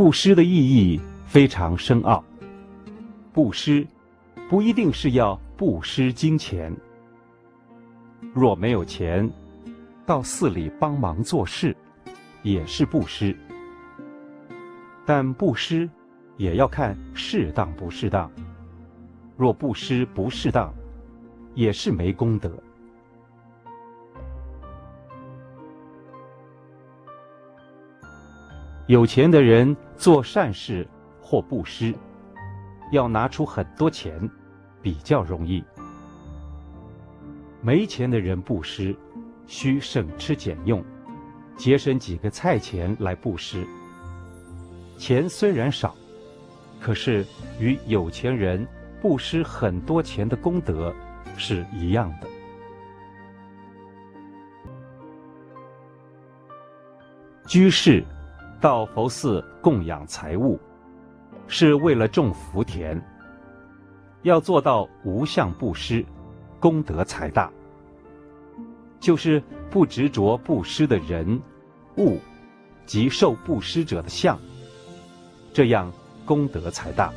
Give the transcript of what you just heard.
布施的意义非常深奥。布施不一定是要布施金钱，若没有钱，到寺里帮忙做事，也是布施。但布施也要看适当不适当。若布施不适当，也是没功德。有钱的人做善事或布施，要拿出很多钱，比较容易。没钱的人布施，需省吃俭用，节省几个菜钱来布施。钱虽然少，可是与有钱人布施很多钱的功德是一样的。居士。到佛寺供养财物，是为了种福田。要做到无相布施，功德才大。就是不执着布施的人、物及受布施者的相，这样功德才大。